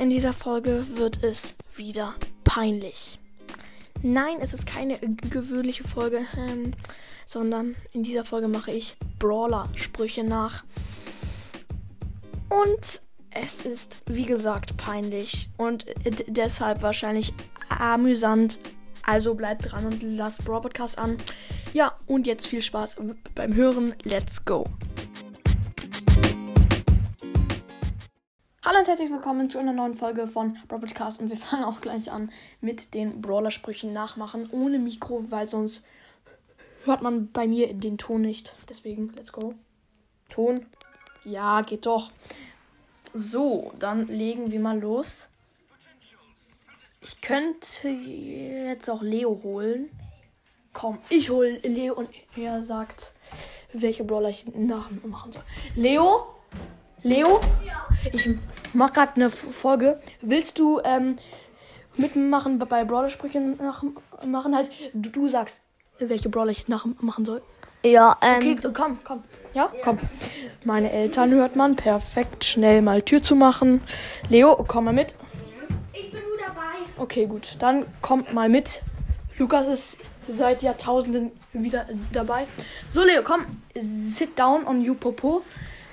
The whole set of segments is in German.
in dieser Folge wird es wieder peinlich. Nein, es ist keine gewöhnliche Folge, ähm, sondern in dieser Folge mache ich Brawler-Sprüche nach. Und es ist, wie gesagt, peinlich und deshalb wahrscheinlich amüsant. Also bleibt dran und lasst Brawl Podcast an. Ja, und jetzt viel Spaß beim Hören. Let's go! Hallo und herzlich willkommen zu einer neuen Folge von Brawl Podcast und wir fangen auch gleich an mit den Brawler-Sprüchen nachmachen ohne Mikro, weil sonst hört man bei mir den Ton nicht. Deswegen, let's go. Ton. Ja, geht doch. So, dann legen wir mal los. Ich könnte jetzt auch Leo holen. Komm, ich hole Leo und er sagt, welche Brawler ich nachmachen soll. Leo? Leo? Ja. Ich mache gerade eine Folge. Willst du ähm, mitmachen bei Brawler-Sprüchen nachmachen? Halt, du, du sagst, welche Brawler ich nachmachen soll. Ja, ähm. Okay, komm, komm. Ja, komm. Meine Eltern hört man. Perfekt. Schnell mal Tür zu machen. Leo, komm mal mit. Ich bin nur dabei. Okay, gut. Dann kommt mal mit. Lukas ist seit Jahrtausenden wieder dabei. So, Leo, komm. Sit down on you popo.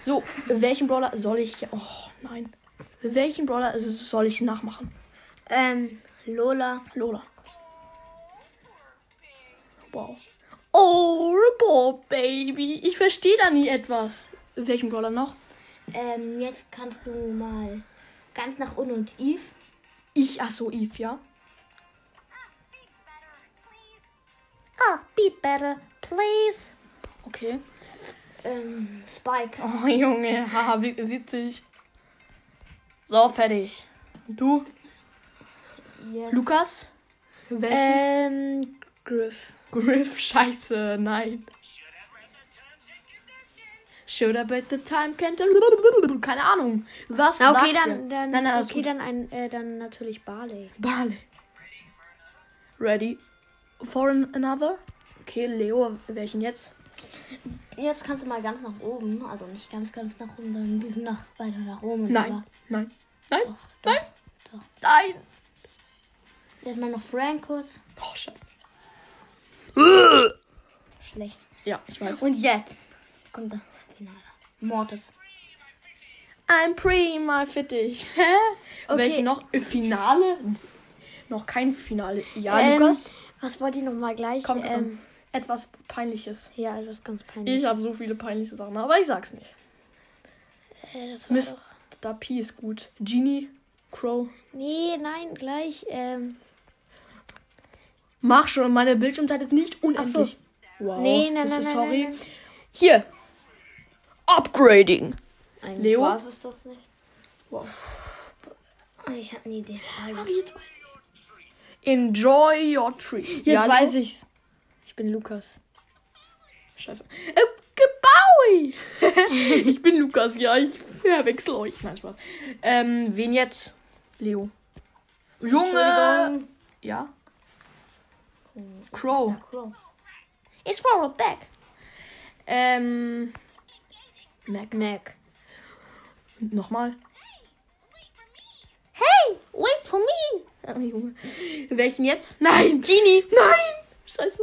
So, welchen Brawler soll ich. Oh, nein. Welchen Brawler soll ich nachmachen? Ähm, Lola. Lola. Wow. Oh, Report Baby. Ich verstehe da nie etwas. Welchen Brawler noch? Ähm, jetzt kannst du mal ganz nach unten und Eve. Ich, ach so, Eve, ja. Ach, beat better, please. Okay. Ähm, Spike. Oh, Junge, haha, witzig. So, fertig. Du? Jetzt. Lukas? Welchen? Ähm, Griff. Griff, scheiße, nein. Should have bet the time can't. Keine Ahnung. Was Na, okay, sagt dann, dann, nein, nein, okay, dann ein, äh, dann natürlich Barley. Barley. Ready for an another? Okay, Leo, welchen jetzt? Jetzt kannst du mal ganz nach oben, also nicht ganz, ganz nach oben, sondern ein bisschen nach, weiter nach oben. Nein, nein, nein, Doch, nein, doch. nein. Jetzt mal noch Frank kurz. Oh, scheiße. Schlecht. Ja, ich weiß. Und jetzt kommt der Finale. Mortis. I'm prima fittig. Hä? Okay. Welche noch? Finale? Noch kein Finale. Ja, Ähm, Lukas? Was wollte ich noch mal gleich? Komm, komm. ähm, Etwas Peinliches. ja, etwas ganz peinliches. Ich habe so viele peinliche Sachen, aber ich sag's nicht. Äh, das war Mist. doch... P ist gut. Genie, Crow. Nee, nein, gleich. Ähm, Mach schon, meine Bildschirmzeit ist nicht unendlich. Wow. nee, nein, nein, ist nein, sorry. nein, nein. Hier. Upgrading. Eigentlich Leo? war es das nicht. Wow. Ich habe eine Idee. Aber jetzt weiß ich. Enjoy your treat. Jetzt Ja, weiß ich's. Ich bin Lukas. Scheiße. Äh, Gebaui. ich bin Lukas, ja, ich verwechsel euch. Nein, Spaß. Ähm, wen jetzt? Leo. Junge. Ja. Crow. Ja, Crow. It's Roll back. Ähm. Mac. Mac. Nochmal. Hey, wait for me. Oh, Junge. Welchen jetzt? Nein. Genie. Nein. Scheiße.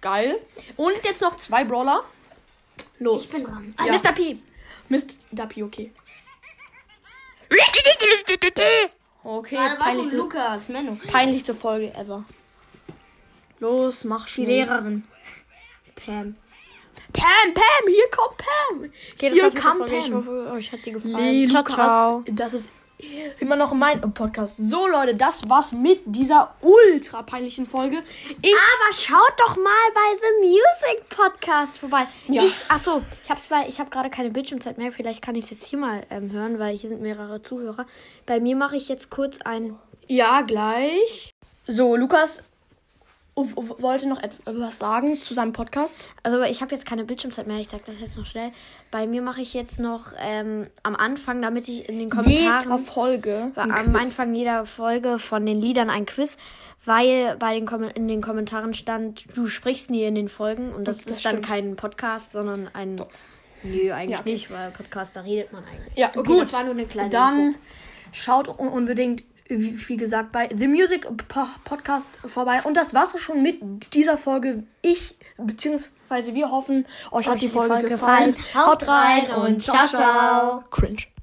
Geil. Und jetzt noch zwei Brawler. Los. Ich bin dran. Ja. Mr. P. Mr. P, okay. Okay, schon peinlichste, Lukas. Peinlichste Folge ever. Los, mach Die schnell. Lehrerin. Pam. Pam, Pam, hier kommt Pam. Okay, hier kam Folge. Ich Pam. hoffe, euch hat die gefallen. Nee, ciao, Lukas, ciao. das ist immer noch mein Podcast. So, Leute, das war's mit dieser ultra peinlichen Folge. Ich Aber schaut doch mal bei The Music Podcast vorbei. Ja. Ich, achso, ich habe ich hab gerade keine Bildschirmzeit mehr. Vielleicht kann ich es jetzt hier mal ähm, hören, weil hier sind mehrere Zuhörer. Bei mir mache ich jetzt kurz ein. Ja, gleich. So, Lukas w- w- wollte noch etwas sagen zu seinem Podcast. Also ich habe jetzt keine Bildschirmzeit mehr. Ich sage das jetzt noch schnell. Bei mir mache ich jetzt noch ähm, am Anfang, damit ich in den Kommentaren. Jeder Folge. am Quiz. Anfang jeder Folge von den Liedern ein Quiz, weil bei den Kom in den Kommentaren stand, du sprichst nie in den Folgen und das, Das ist dann stimmt. kein Podcast, sondern ein Nö, eigentlich Ja, nicht, weil Podcast, da redet man eigentlich. Ja, okay, gut. das war nur eine kleine Dann Info. schaut un- unbedingt, wie, wie gesagt, bei The Music Po- Podcast vorbei. Und das war's auch schon mit dieser Folge. Ich, beziehungsweise wir hoffen, euch, hat die Folge, gefallen. Haut rein und ciao, ciao. Cringe.